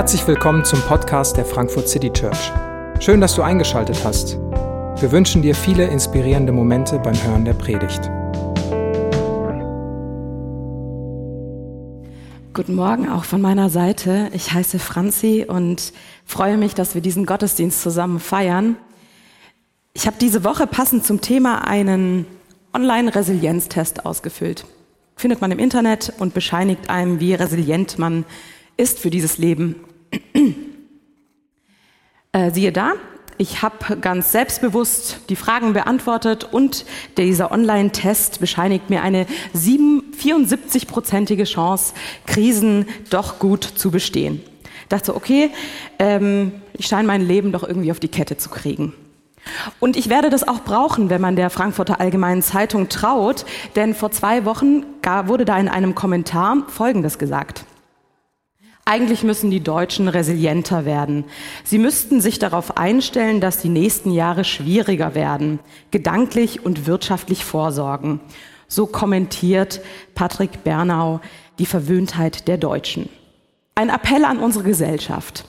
Herzlich willkommen zum Podcast der Frankfurt City Church. Schön, dass du eingeschaltet hast. Wir wünschen dir viele inspirierende Momente beim Hören der Predigt. Guten Morgen auch von meiner Seite. Ich heiße Franzi und freue mich, dass wir diesen Gottesdienst zusammen feiern. Ich habe diese Woche passend zum Thema einen Online-Resilienztest ausgefüllt. Findet man im Internet und bescheinigt einem, wie resilient man ist für dieses Leben. Äh, siehe da, ich habe ganz selbstbewusst die Fragen beantwortet und dieser Online-Test bescheinigt mir eine 74-prozentige Chance, Krisen doch gut zu bestehen. Ich dachte, okay, ähm, ich scheine mein Leben doch irgendwie auf die Kette zu kriegen. Und ich werde das auch brauchen, wenn man der Frankfurter Allgemeinen Zeitung traut, denn vor zwei Wochen wurde da in einem Kommentar Folgendes gesagt. Eigentlich müssen die Deutschen resilienter werden. Sie müssten sich darauf einstellen, dass die nächsten Jahre schwieriger werden, gedanklich und wirtschaftlich vorsorgen. So kommentiert Patrick Bernau die Verwöhntheit der Deutschen. Ein Appell an unsere Gesellschaft.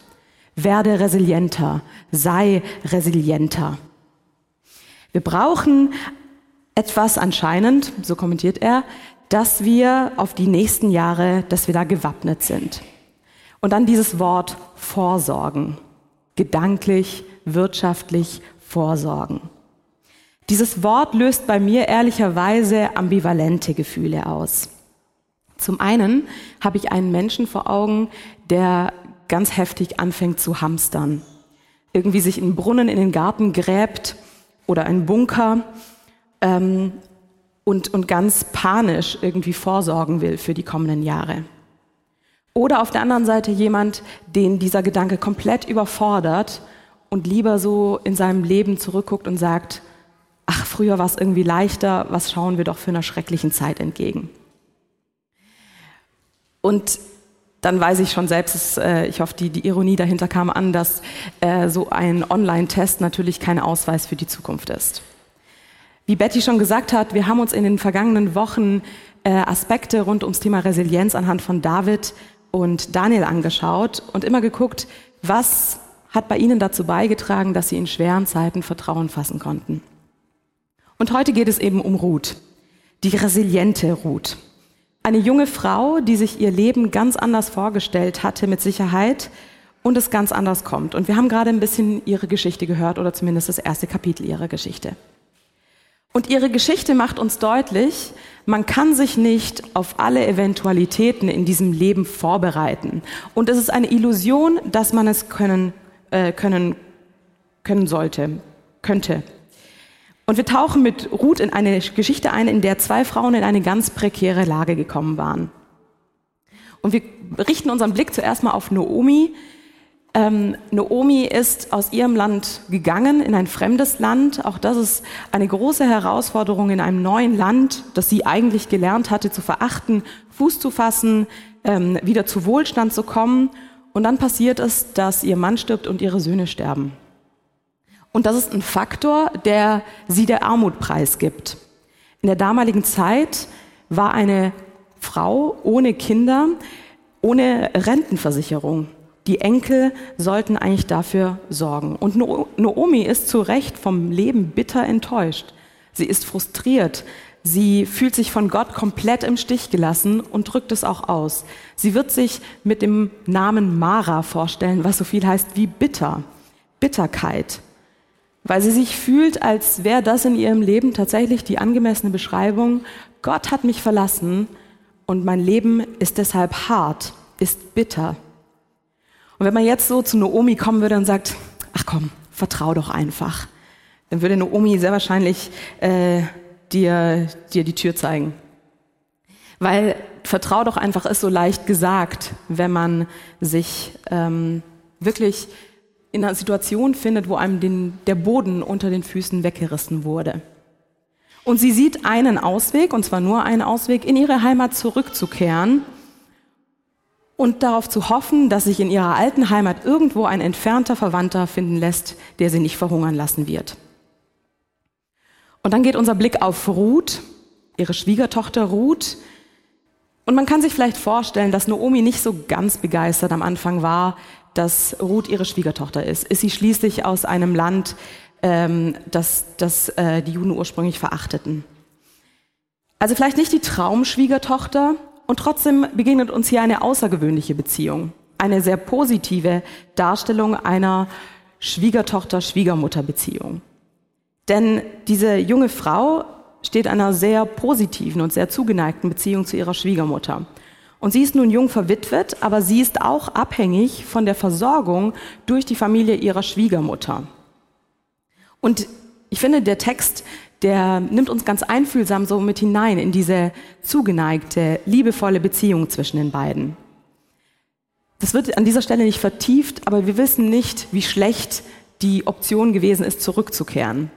Werde resilienter, sei resilienter. Wir brauchen etwas anscheinend, so kommentiert er, dass wir auf die nächsten Jahre, dass wir da gewappnet sind. Und dann dieses Wort Vorsorgen. Gedanklich, wirtschaftlich vorsorgen. Dieses Wort löst bei mir ehrlicherweise ambivalente Gefühle aus. Zum einen habe ich einen Menschen vor Augen, der ganz heftig anfängt zu hamstern. Irgendwie sich einen Brunnen in den Garten gräbt oder einen Bunker ähm, und, und ganz panisch irgendwie vorsorgen will für die kommenden Jahre. Oder auf der anderen Seite jemand, den dieser Gedanke komplett überfordert und lieber so in seinem Leben zurückguckt und sagt, ach, früher war es irgendwie leichter, was schauen wir doch für einer schrecklichen Zeit entgegen. Und dann weiß ich schon selbst, dass, äh, ich hoffe, die, die, Ironie dahinter kam an, dass äh, so ein Online-Test natürlich kein Ausweis für die Zukunft ist. Wie Betty schon gesagt hat, wir haben uns in den vergangenen Wochen äh, Aspekte rund ums Thema Resilienz anhand von David und Daniel angeschaut und immer geguckt, was hat bei ihnen dazu beigetragen, dass sie in schweren Zeiten Vertrauen fassen konnten. Und heute geht es eben um Ruth, die resiliente Ruth. Eine junge Frau, die sich ihr Leben ganz anders vorgestellt hatte, mit Sicherheit, und es ganz anders kommt. Und wir haben gerade ein bisschen ihre Geschichte gehört oder zumindest das erste Kapitel ihrer Geschichte. Und ihre Geschichte macht uns deutlich, man kann sich nicht auf alle Eventualitäten in diesem Leben vorbereiten. Und es ist eine Illusion, dass man es können, äh, können, können sollte, könnte. Und wir tauchen mit Ruth in eine Geschichte ein, in der zwei Frauen in eine ganz prekäre Lage gekommen waren. Und wir richten unseren Blick zuerst mal auf Naomi, ähm, Naomi ist aus ihrem Land gegangen in ein fremdes Land. Auch das ist eine große Herausforderung in einem neuen Land, das sie eigentlich gelernt hatte zu verachten, Fuß zu fassen, ähm, wieder zu Wohlstand zu kommen. Und dann passiert es, dass ihr Mann stirbt und ihre Söhne sterben. Und das ist ein Faktor, der sie der Armut preisgibt. In der damaligen Zeit war eine Frau ohne Kinder, ohne Rentenversicherung. Die Enkel sollten eigentlich dafür sorgen. Und Naomi ist zu Recht vom Leben bitter enttäuscht. Sie ist frustriert. Sie fühlt sich von Gott komplett im Stich gelassen und drückt es auch aus. Sie wird sich mit dem Namen Mara vorstellen, was so viel heißt wie bitter, Bitterkeit, weil sie sich fühlt, als wäre das in ihrem Leben tatsächlich die angemessene Beschreibung. Gott hat mich verlassen und mein Leben ist deshalb hart, ist bitter. Und wenn man jetzt so zu Naomi kommen würde und sagt, ach komm, vertrau doch einfach, dann würde Naomi sehr wahrscheinlich äh, dir, dir die Tür zeigen. Weil vertrau doch einfach ist so leicht gesagt, wenn man sich ähm, wirklich in einer Situation findet, wo einem den, der Boden unter den Füßen weggerissen wurde. Und sie sieht einen Ausweg, und zwar nur einen Ausweg, in ihre Heimat zurückzukehren und darauf zu hoffen, dass sich in ihrer alten Heimat irgendwo ein entfernter Verwandter finden lässt, der sie nicht verhungern lassen wird. Und dann geht unser Blick auf Ruth, ihre Schwiegertochter Ruth. Und man kann sich vielleicht vorstellen, dass Naomi nicht so ganz begeistert am Anfang war, dass Ruth ihre Schwiegertochter ist? Ist sie schließlich aus einem Land, ähm, das, das äh, die Juden ursprünglich verachteten? Also vielleicht nicht die Traumschwiegertochter und trotzdem begegnet uns hier eine außergewöhnliche Beziehung, eine sehr positive Darstellung einer Schwiegertochter-Schwiegermutter-Beziehung. Denn diese junge Frau steht einer sehr positiven und sehr zugeneigten Beziehung zu ihrer Schwiegermutter. Und sie ist nun jung verwitwet, aber sie ist auch abhängig von der Versorgung durch die Familie ihrer Schwiegermutter. Und ich finde, der Text, der nimmt uns ganz einfühlsam so mit hinein in diese zugeneigte, liebevolle Beziehung zwischen den beiden. Das wird an dieser Stelle nicht vertieft, aber wir wissen nicht, wie schlecht die Option gewesen ist, zurückzukehren.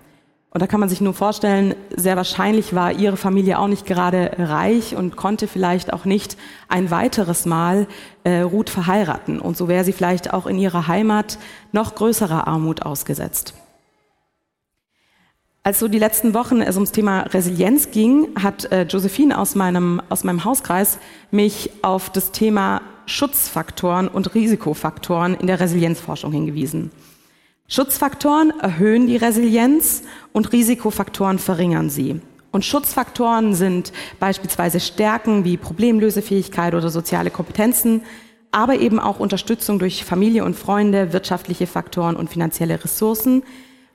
Und da kann man sich nur vorstellen, sehr wahrscheinlich war ihre Familie auch nicht gerade reich und konnte vielleicht auch nicht ein weiteres Mal äh, Ruth verheiraten. Und so wäre sie vielleicht auch in ihrer Heimat noch größerer Armut ausgesetzt. Als so die letzten Wochen es ums Thema Resilienz ging, hat äh, Josephine aus meinem, aus meinem Hauskreis mich auf das Thema Schutzfaktoren und Risikofaktoren in der Resilienzforschung hingewiesen. Schutzfaktoren erhöhen die Resilienz und Risikofaktoren verringern sie. Und Schutzfaktoren sind beispielsweise Stärken wie Problemlösefähigkeit oder soziale Kompetenzen, aber eben auch Unterstützung durch Familie und Freunde, wirtschaftliche Faktoren und finanzielle Ressourcen,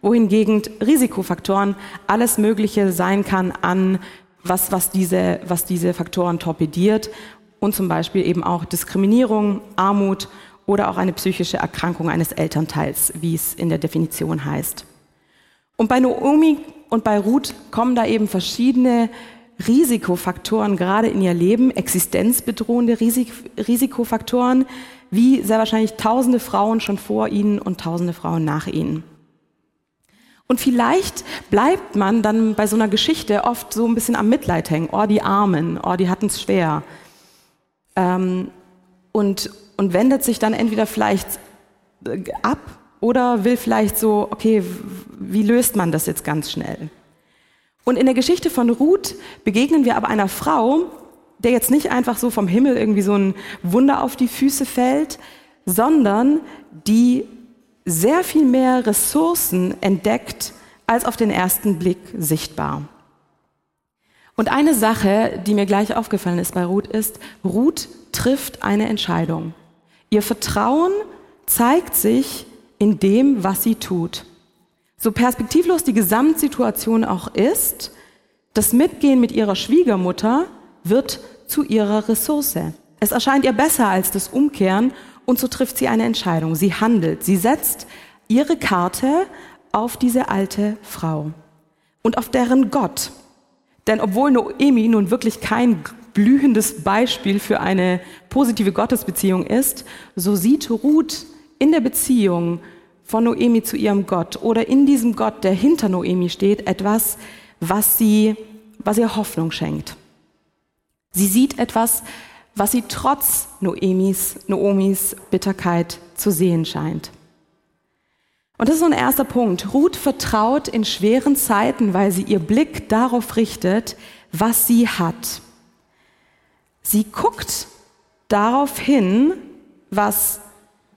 wohingegen Risikofaktoren alles Mögliche sein kann an was, was diese, was diese Faktoren torpediert und zum Beispiel eben auch Diskriminierung, Armut oder auch eine psychische Erkrankung eines Elternteils, wie es in der Definition heißt. Und bei Naomi und bei Ruth kommen da eben verschiedene Risikofaktoren gerade in ihr Leben, existenzbedrohende Risik Risikofaktoren, wie sehr wahrscheinlich tausende Frauen schon vor ihnen und tausende Frauen nach ihnen. Und vielleicht bleibt man dann bei so einer Geschichte oft so ein bisschen am Mitleid hängen. Oh, die Armen, oh, die hatten es schwer. Ähm, und, und wendet sich dann entweder vielleicht äh, ab oder will vielleicht so, okay, wie löst man das jetzt ganz schnell? Und in der Geschichte von Ruth begegnen wir aber einer Frau, der jetzt nicht einfach so vom Himmel irgendwie so ein Wunder auf die Füße fällt, sondern die sehr viel mehr Ressourcen entdeckt, als auf den ersten Blick sichtbar. Und eine Sache, die mir gleich aufgefallen ist bei Ruth, ist, Ruth trifft eine Entscheidung. Ihr Vertrauen zeigt sich in dem, was sie tut. So perspektivlos die Gesamtsituation auch ist, das Mitgehen mit ihrer Schwiegermutter wird zu ihrer Ressource. Es erscheint ihr besser als das Umkehren und so trifft sie eine Entscheidung. Sie handelt, sie setzt ihre Karte auf diese alte Frau und auf deren Gott. Denn obwohl Noemi nun wirklich kein blühendes Beispiel für eine positive Gottesbeziehung ist, so sieht Ruth in der Beziehung von Noemi zu ihrem Gott oder in diesem Gott, der hinter Noemi steht, etwas, was sie, was ihr Hoffnung schenkt. Sie sieht etwas, was sie trotz Noemis, Noomis Bitterkeit zu sehen scheint. Und das ist so ein erster Punkt. Ruth vertraut in schweren Zeiten, weil sie ihr Blick darauf richtet, was sie hat. Sie guckt darauf hin, was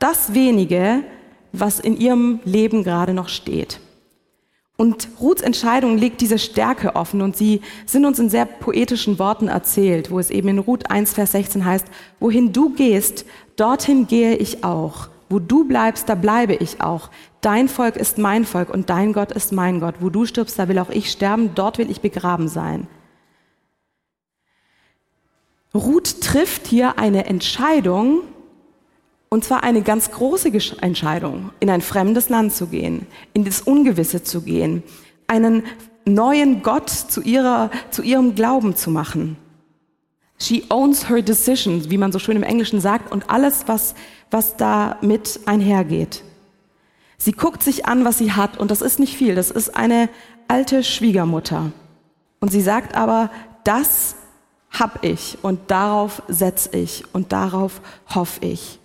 das wenige, was in ihrem Leben gerade noch steht. Und Ruths Entscheidung legt diese Stärke offen und sie sind uns in sehr poetischen Worten erzählt, wo es eben in Ruth 1, Vers 16 heißt, wohin du gehst, dorthin gehe ich auch. Wo du bleibst, da bleibe ich auch. Dein Volk ist mein Volk und dein Gott ist mein Gott. Wo du stirbst, da will auch ich sterben, dort will ich begraben sein. Ruth trifft hier eine Entscheidung, und zwar eine ganz große Entscheidung, in ein fremdes Land zu gehen, in das Ungewisse zu gehen, einen neuen Gott zu, ihrer, zu ihrem Glauben zu machen. She owns her decisions, wie man so schön im Englischen sagt, und alles, was, was damit einhergeht. Sie guckt sich an, was sie hat, und das ist nicht viel. Das ist eine alte Schwiegermutter. Und sie sagt aber, das hab ich und darauf setz ich und darauf hoffe ich.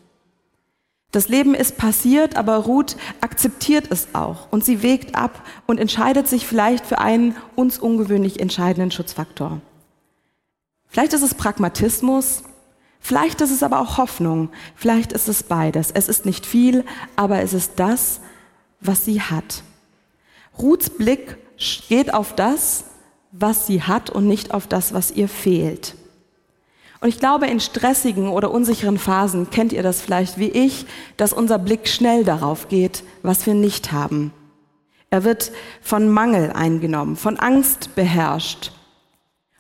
Das Leben ist passiert, aber Ruth akzeptiert es auch und sie wägt ab und entscheidet sich vielleicht für einen uns ungewöhnlich entscheidenden Schutzfaktor. Vielleicht ist es Pragmatismus, Vielleicht ist es aber auch Hoffnung, vielleicht ist es beides. Es ist nicht viel, aber es ist das, was sie hat. Ruths Blick geht auf das, was sie hat und nicht auf das, was ihr fehlt. Und ich glaube, in stressigen oder unsicheren Phasen kennt ihr das vielleicht wie ich, dass unser Blick schnell darauf geht, was wir nicht haben. Er wird von Mangel eingenommen, von Angst beherrscht.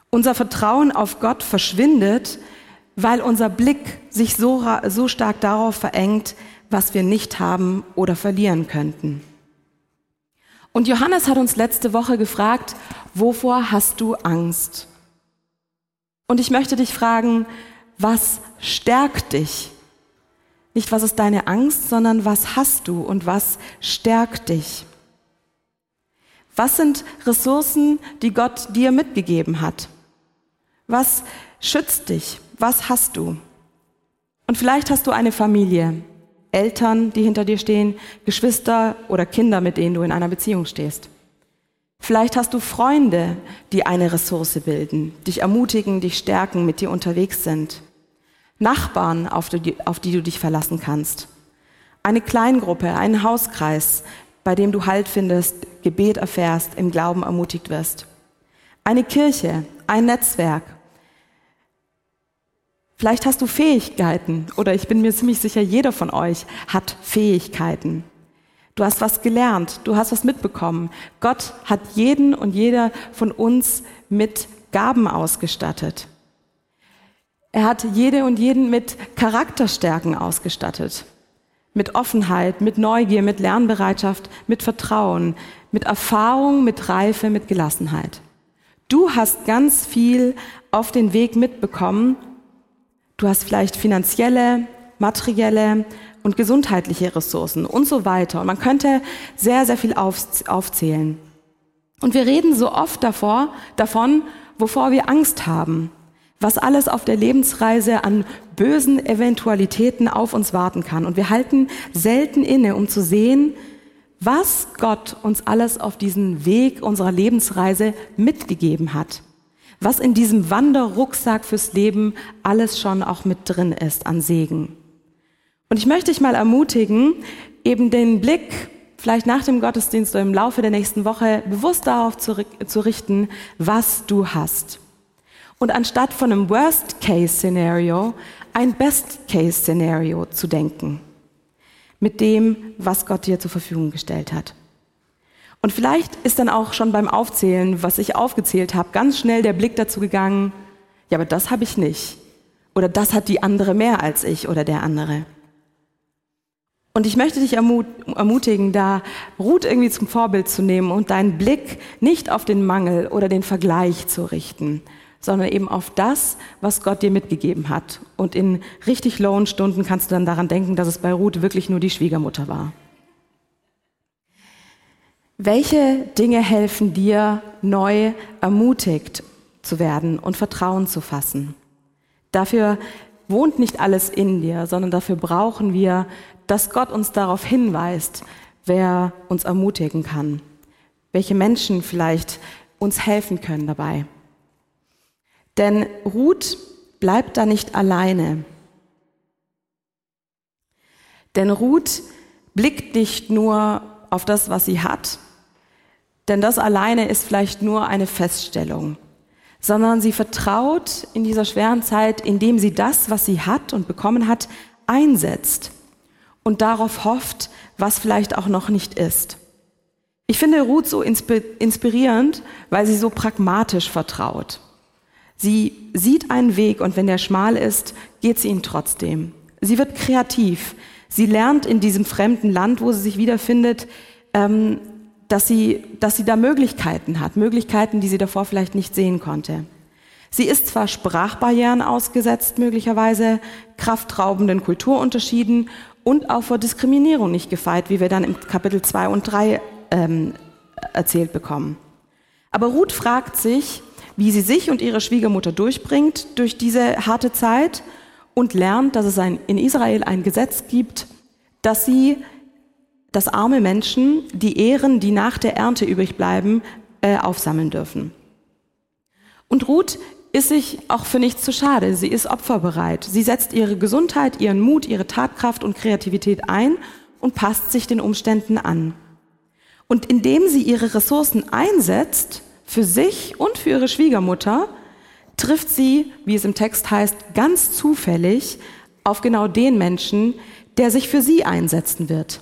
Unser Vertrauen auf Gott verschwindet, weil unser Blick sich so, so stark darauf verengt, was wir nicht haben oder verlieren könnten. Und Johannes hat uns letzte Woche gefragt, wovor hast du Angst? Und ich möchte dich fragen, was stärkt dich? Nicht, was ist deine Angst, sondern was hast du und was stärkt dich? Was sind Ressourcen, die Gott dir mitgegeben hat? Was schützt dich? Was hast du? Und vielleicht hast du eine Familie, Eltern, die hinter dir stehen, Geschwister oder Kinder, mit denen du in einer Beziehung stehst. Vielleicht hast du Freunde, die eine Ressource bilden, dich ermutigen, dich stärken, mit dir unterwegs sind. Nachbarn, auf die, auf die du dich verlassen kannst. Eine Kleingruppe, einen Hauskreis, bei dem du Halt findest, Gebet erfährst, im Glauben ermutigt wirst. Eine Kirche, ein Netzwerk. Vielleicht hast du Fähigkeiten oder ich bin mir ziemlich sicher, jeder von euch hat Fähigkeiten. Du hast was gelernt, du hast was mitbekommen. Gott hat jeden und jeder von uns mit Gaben ausgestattet. Er hat jede und jeden mit Charakterstärken ausgestattet. Mit Offenheit, mit Neugier, mit Lernbereitschaft, mit Vertrauen, mit Erfahrung, mit Reife, mit Gelassenheit. Du hast ganz viel auf den Weg mitbekommen. Du hast vielleicht finanzielle, materielle und gesundheitliche Ressourcen und so weiter. Und man könnte sehr, sehr viel aufzählen. Und wir reden so oft davor, davon, wovor wir Angst haben, was alles auf der Lebensreise an bösen Eventualitäten auf uns warten kann. Und wir halten selten inne, um zu sehen, was Gott uns alles auf diesen Weg unserer Lebensreise mitgegeben hat. Was in diesem Wanderrucksack fürs Leben alles schon auch mit drin ist an Segen. Und ich möchte dich mal ermutigen, eben den Blick vielleicht nach dem Gottesdienst oder im Laufe der nächsten Woche bewusst darauf zu, zu richten, was du hast. Und anstatt von einem Worst-Case-Szenario ein Best-Case-Szenario zu denken. Mit dem, was Gott dir zur Verfügung gestellt hat. Und vielleicht ist dann auch schon beim Aufzählen, was ich aufgezählt habe, ganz schnell der Blick dazu gegangen, ja, aber das habe ich nicht. Oder das hat die andere mehr als ich oder der andere. Und ich möchte dich ermutigen, da Ruth irgendwie zum Vorbild zu nehmen und deinen Blick nicht auf den Mangel oder den Vergleich zu richten, sondern eben auf das, was Gott dir mitgegeben hat. Und in richtig lowen Stunden kannst du dann daran denken, dass es bei Ruth wirklich nur die Schwiegermutter war. Welche Dinge helfen dir, neu ermutigt zu werden und Vertrauen zu fassen? Dafür wohnt nicht alles in dir, sondern dafür brauchen wir dass Gott uns darauf hinweist, wer uns ermutigen kann, welche Menschen vielleicht uns helfen können dabei. Denn Ruth bleibt da nicht alleine. Denn Ruth blickt nicht nur auf das, was sie hat, denn das alleine ist vielleicht nur eine Feststellung, sondern sie vertraut in dieser schweren Zeit, indem sie das, was sie hat und bekommen hat, einsetzt und darauf hofft, was vielleicht auch noch nicht ist. Ich finde Ruth so inspirierend, weil sie so pragmatisch vertraut. Sie sieht einen Weg und wenn der schmal ist, geht sie ihn trotzdem. Sie wird kreativ. Sie lernt in diesem fremden Land, wo sie sich wiederfindet, ähm, dass sie, dass sie da Möglichkeiten hat, Möglichkeiten, die sie davor vielleicht nicht sehen konnte. Sie ist zwar Sprachbarrieren ausgesetzt, möglicherweise kraftraubenden Kulturunterschieden und auch vor Diskriminierung nicht gefeit, wie wir dann im Kapitel 2 und 3 ähm, erzählt bekommen. Aber Ruth fragt sich, wie sie sich und ihre Schwiegermutter durchbringt durch diese harte Zeit und lernt, dass es ein, in Israel ein Gesetz gibt, dass sie, dass arme Menschen die Ehren, die nach der Ernte übrig bleiben, äh, aufsammeln dürfen. Und Ruth ist sich auch für nichts zu schade. Sie ist opferbereit. Sie setzt ihre Gesundheit, ihren Mut, ihre Tatkraft und Kreativität ein und passt sich den Umständen an. Und indem sie ihre Ressourcen einsetzt, für sich und für ihre Schwiegermutter, trifft sie, wie es im Text heißt, ganz zufällig auf genau den Menschen, der sich für sie einsetzen wird,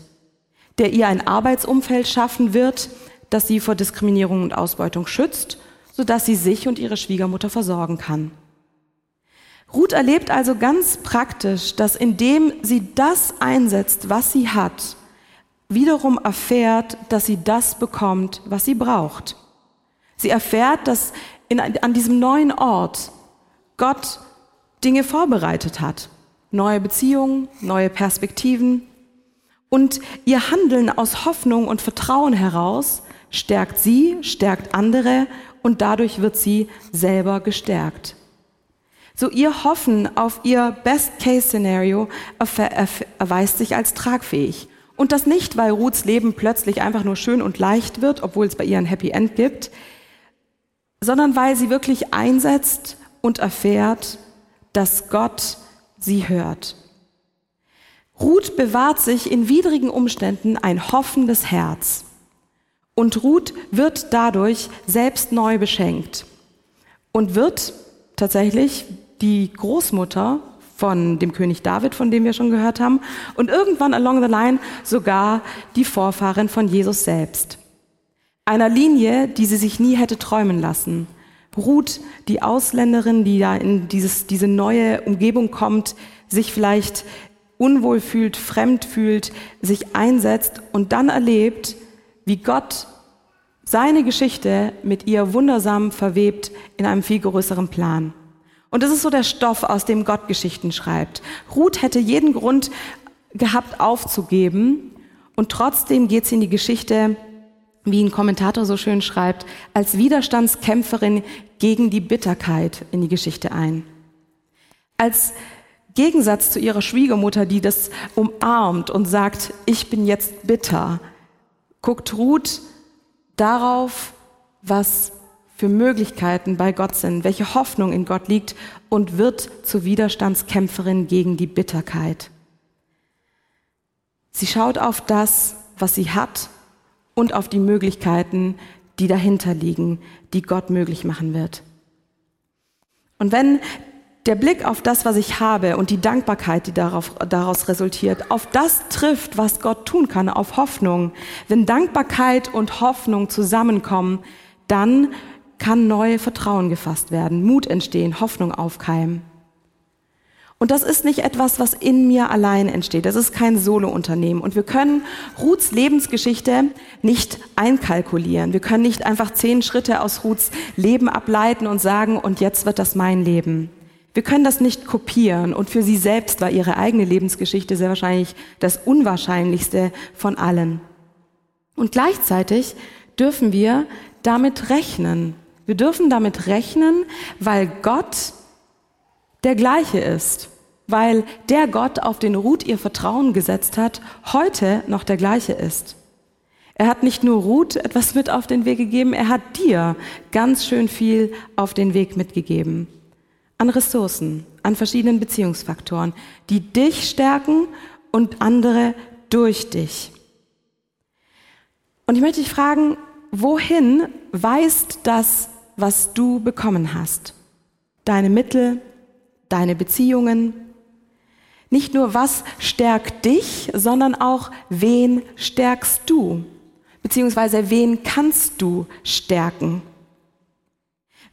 der ihr ein Arbeitsumfeld schaffen wird, das sie vor Diskriminierung und Ausbeutung schützt, sodass sie sich und ihre Schwiegermutter versorgen kann. Ruth erlebt also ganz praktisch, dass indem sie das einsetzt, was sie hat, wiederum erfährt, dass sie das bekommt, was sie braucht. Sie erfährt, dass in, an diesem neuen Ort Gott Dinge vorbereitet hat. Neue Beziehungen, neue Perspektiven. Und ihr Handeln aus Hoffnung und Vertrauen heraus stärkt sie, stärkt andere und dadurch wird sie selber gestärkt. So ihr Hoffen auf ihr Best-Case-Szenario erweist sich als tragfähig. Und das nicht, weil Ruths Leben plötzlich einfach nur schön und leicht wird, obwohl es bei ihr ein Happy End gibt, sondern weil sie wirklich einsetzt und erfährt, dass Gott sie hört. Ruth bewahrt sich in widrigen Umständen ein hoffendes Herz. Und Ruth wird dadurch selbst neu beschenkt und wird tatsächlich die Großmutter von dem König David, von dem wir schon gehört haben, und irgendwann along the line sogar die Vorfahrin von Jesus selbst. Einer Linie, die sie sich nie hätte träumen lassen. Ruth, die Ausländerin, die da in dieses, diese neue Umgebung kommt, sich vielleicht unwohl fühlt, fremd fühlt, sich einsetzt und dann erlebt, wie Gott seine Geschichte mit ihr wundersam verwebt in einem viel größeren Plan. Und das ist so der Stoff, aus dem Gott Geschichten schreibt. Ruth hätte jeden Grund gehabt, aufzugeben. Und trotzdem geht sie in die Geschichte, wie ein Kommentator so schön schreibt, als Widerstandskämpferin gegen die Bitterkeit in die Geschichte ein. Als Gegensatz zu ihrer Schwiegermutter, die das umarmt und sagt, ich bin jetzt bitter, guckt Ruth darauf, was für Möglichkeiten bei Gott sind, welche Hoffnung in Gott liegt und wird zur Widerstandskämpferin gegen die Bitterkeit. Sie schaut auf das, was sie hat und auf die Möglichkeiten, die dahinter liegen, die Gott möglich machen wird. Und wenn der Blick auf das, was ich habe und die Dankbarkeit, die darauf, daraus resultiert, auf das trifft, was Gott tun kann, auf Hoffnung. Wenn Dankbarkeit und Hoffnung zusammenkommen, dann kann neu Vertrauen gefasst werden, Mut entstehen, Hoffnung aufkeimen. Und das ist nicht etwas, was in mir allein entsteht. Das ist kein Solo-Unternehmen. Und wir können Ruths Lebensgeschichte nicht einkalkulieren. Wir können nicht einfach zehn Schritte aus Ruths Leben ableiten und sagen, und jetzt wird das mein Leben. Wir können das nicht kopieren und für sie selbst war ihre eigene Lebensgeschichte sehr wahrscheinlich das Unwahrscheinlichste von allen. Und gleichzeitig dürfen wir damit rechnen. Wir dürfen damit rechnen, weil Gott der gleiche ist, weil der Gott, auf den Ruth ihr Vertrauen gesetzt hat, heute noch der gleiche ist. Er hat nicht nur Ruth etwas mit auf den Weg gegeben, er hat dir ganz schön viel auf den Weg mitgegeben an Ressourcen, an verschiedenen Beziehungsfaktoren, die dich stärken und andere durch dich. Und ich möchte dich fragen, wohin weist das, was du bekommen hast? Deine Mittel, deine Beziehungen? Nicht nur, was stärkt dich, sondern auch, wen stärkst du? Beziehungsweise, wen kannst du stärken?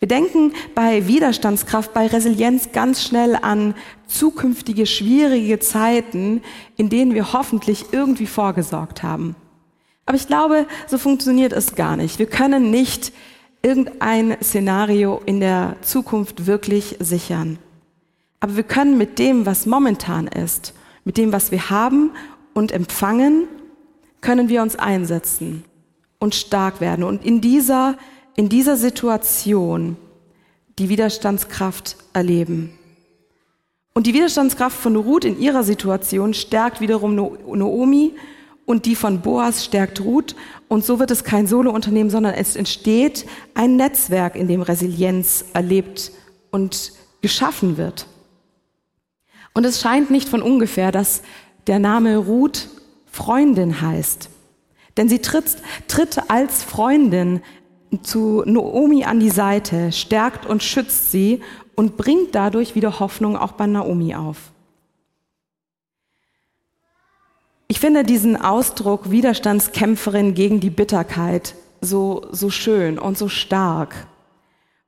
Wir denken bei Widerstandskraft, bei Resilienz ganz schnell an zukünftige schwierige Zeiten, in denen wir hoffentlich irgendwie vorgesorgt haben. Aber ich glaube, so funktioniert es gar nicht. Wir können nicht irgendein Szenario in der Zukunft wirklich sichern. Aber wir können mit dem, was momentan ist, mit dem, was wir haben und empfangen, können wir uns einsetzen und stark werden. Und in dieser in dieser Situation die Widerstandskraft erleben. Und die Widerstandskraft von Ruth in ihrer Situation stärkt wiederum Noomi und die von Boas stärkt Ruth. Und so wird es kein Solo-Unternehmen, sondern es entsteht ein Netzwerk, in dem Resilienz erlebt und geschaffen wird. Und es scheint nicht von ungefähr, dass der Name Ruth Freundin heißt. Denn sie tritt, tritt als Freundin zu Naomi an die Seite, stärkt und schützt sie und bringt dadurch wieder Hoffnung auch bei Naomi auf. Ich finde diesen Ausdruck Widerstandskämpferin gegen die Bitterkeit so, so schön und so stark.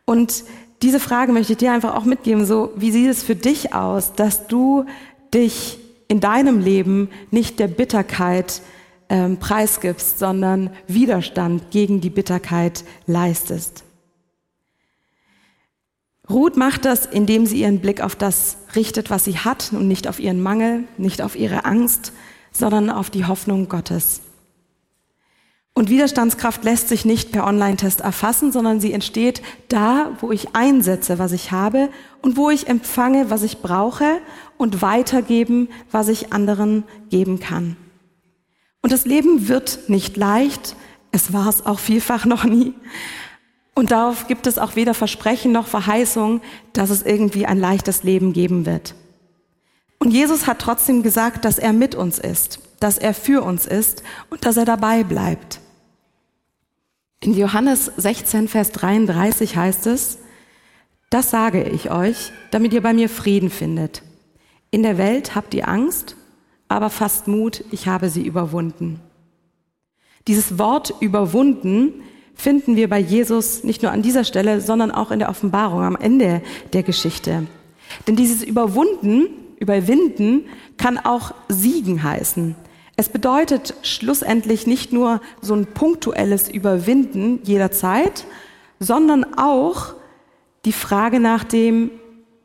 Und diese Frage möchte ich dir einfach auch mitgeben, so wie sieht es für dich aus, dass du dich in deinem Leben nicht der Bitterkeit ähm, preisgibst, sondern Widerstand gegen die Bitterkeit leistest. Ruth macht das, indem sie ihren Blick auf das richtet, was sie hat und nicht auf ihren Mangel, nicht auf ihre Angst, sondern auf die Hoffnung Gottes. Und Widerstandskraft lässt sich nicht per Online-Test erfassen, sondern sie entsteht da, wo ich einsetze, was ich habe und wo ich empfange, was ich brauche und weitergeben, was ich anderen geben kann. Und das Leben wird nicht leicht. Es war es auch vielfach noch nie. Und darauf gibt es auch weder Versprechen noch Verheißung, dass es irgendwie ein leichtes Leben geben wird. Und Jesus hat trotzdem gesagt, dass er mit uns ist, dass er für uns ist und dass er dabei bleibt. In Johannes 16, Vers 33 heißt es, das sage ich euch, damit ihr bei mir Frieden findet. In der Welt habt ihr Angst, aber fasst Mut, ich habe sie überwunden. Dieses Wort überwunden finden wir bei Jesus nicht nur an dieser Stelle, sondern auch in der Offenbarung am Ende der Geschichte. Denn dieses Überwunden, Überwinden kann auch Siegen heißen. Es bedeutet schlussendlich nicht nur so ein punktuelles Überwinden jederzeit, sondern auch die Frage nach dem,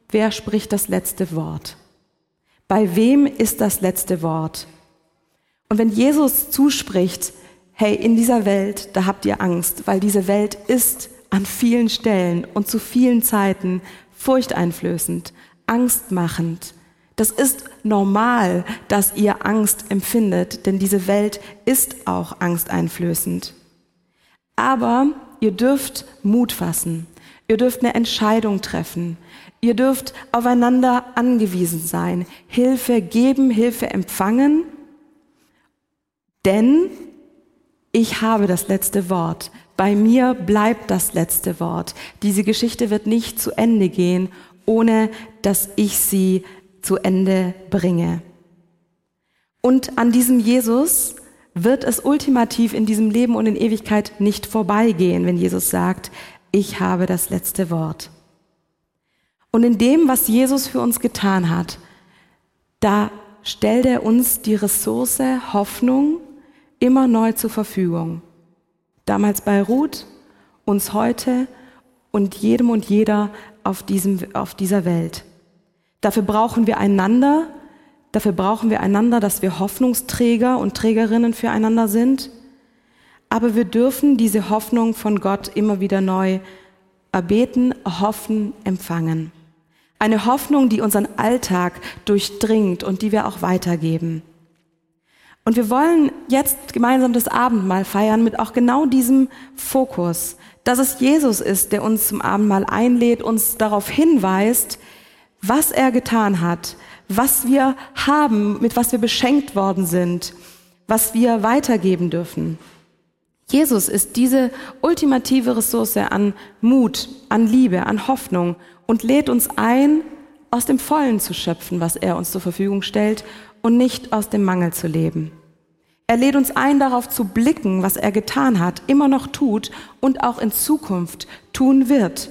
wer spricht das letzte Wort? Bei wem ist das letzte Wort? Und wenn Jesus zuspricht, hey, in dieser Welt, da habt ihr Angst, weil diese Welt ist an vielen Stellen und zu vielen Zeiten furchteinflößend, angstmachend. Das ist normal, dass ihr Angst empfindet, denn diese Welt ist auch angsteinflößend. Aber ihr dürft Mut fassen. Ihr dürft eine Entscheidung treffen. Ihr dürft aufeinander angewiesen sein, Hilfe geben, Hilfe empfangen, denn ich habe das letzte Wort. Bei mir bleibt das letzte Wort. Diese Geschichte wird nicht zu Ende gehen, ohne dass ich sie zu Ende bringe. Und an diesem Jesus wird es ultimativ in diesem Leben und in Ewigkeit nicht vorbeigehen, wenn Jesus sagt, ich habe das letzte Wort. Und in dem, was Jesus für uns getan hat, da stellt er uns die Ressource Hoffnung immer neu zur Verfügung. Damals bei Ruth, uns heute und jedem und jeder auf, diesem, auf dieser Welt. Dafür brauchen wir einander, dafür brauchen wir einander, dass wir Hoffnungsträger und Trägerinnen füreinander sind. Aber wir dürfen diese Hoffnung von Gott immer wieder neu erbeten, hoffen, empfangen. Eine Hoffnung, die unseren Alltag durchdringt und die wir auch weitergeben. Und wir wollen jetzt gemeinsam das Abendmahl feiern mit auch genau diesem Fokus, dass es Jesus ist, der uns zum Abendmahl einlädt, uns darauf hinweist, was er getan hat, was wir haben, mit was wir beschenkt worden sind, was wir weitergeben dürfen. Jesus ist diese ultimative Ressource an Mut, an Liebe, an Hoffnung und lädt uns ein, aus dem Vollen zu schöpfen, was er uns zur Verfügung stellt und nicht aus dem Mangel zu leben. Er lädt uns ein, darauf zu blicken, was er getan hat, immer noch tut und auch in Zukunft tun wird.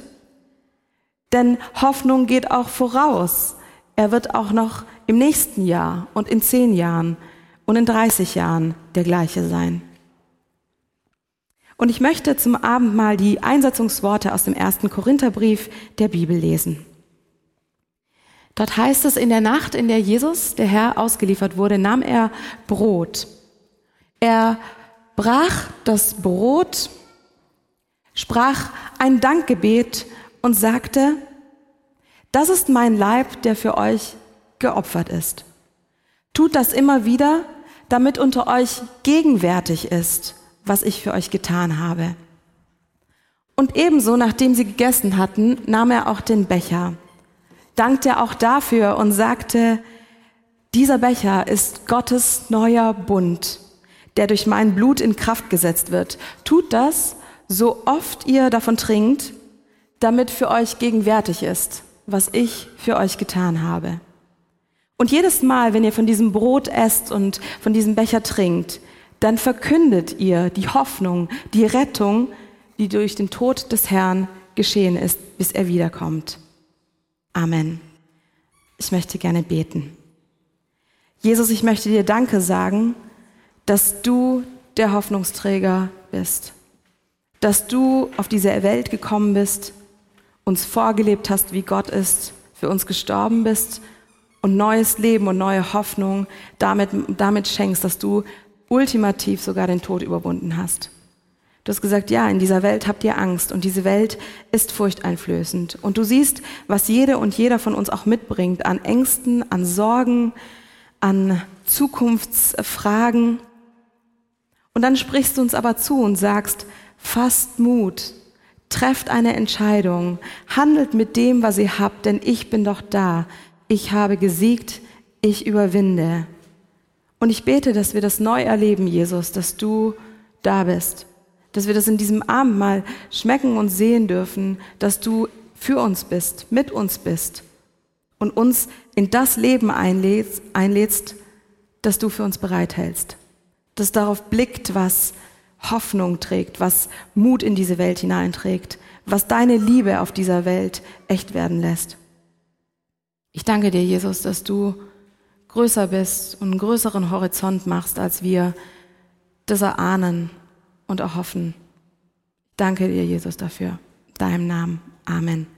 Denn Hoffnung geht auch voraus. Er wird auch noch im nächsten Jahr und in zehn Jahren und in 30 Jahren der gleiche sein. Und ich möchte zum Abend mal die Einsetzungsworte aus dem ersten Korintherbrief der Bibel lesen. Dort heißt es, in der Nacht, in der Jesus, der Herr, ausgeliefert wurde, nahm er Brot. Er brach das Brot, sprach ein Dankgebet und sagte, das ist mein Leib, der für euch geopfert ist. Tut das immer wieder, damit unter euch gegenwärtig ist was ich für euch getan habe. Und ebenso, nachdem sie gegessen hatten, nahm er auch den Becher, dankte auch dafür und sagte, dieser Becher ist Gottes neuer Bund, der durch mein Blut in Kraft gesetzt wird. Tut das, so oft ihr davon trinkt, damit für euch gegenwärtig ist, was ich für euch getan habe. Und jedes Mal, wenn ihr von diesem Brot esst und von diesem Becher trinkt, dann verkündet ihr die Hoffnung, die Rettung, die durch den Tod des Herrn geschehen ist, bis er wiederkommt. Amen. Ich möchte gerne beten. Jesus, ich möchte dir Danke sagen, dass du der Hoffnungsträger bist, dass du auf diese Welt gekommen bist, uns vorgelebt hast, wie Gott ist, für uns gestorben bist und neues Leben und neue Hoffnung damit, damit schenkst, dass du ultimativ sogar den Tod überwunden hast. Du hast gesagt, ja, in dieser Welt habt ihr Angst und diese Welt ist furchteinflößend. Und du siehst, was jede und jeder von uns auch mitbringt an Ängsten, an Sorgen, an Zukunftsfragen. Und dann sprichst du uns aber zu und sagst, fasst Mut, trefft eine Entscheidung, handelt mit dem, was ihr habt, denn ich bin doch da. Ich habe gesiegt, ich überwinde. Und ich bete, dass wir das neu erleben, Jesus, dass du da bist. Dass wir das in diesem Abend mal schmecken und sehen dürfen, dass du für uns bist, mit uns bist und uns in das Leben einlädst, einlädst das du für uns bereithältst. Das darauf blickt, was Hoffnung trägt, was Mut in diese Welt hineinträgt, was deine Liebe auf dieser Welt echt werden lässt. Ich danke dir, Jesus, dass du größer bist und einen größeren Horizont machst, als wir das erahnen und erhoffen. Danke dir, Jesus, dafür. Deinem Namen. Amen.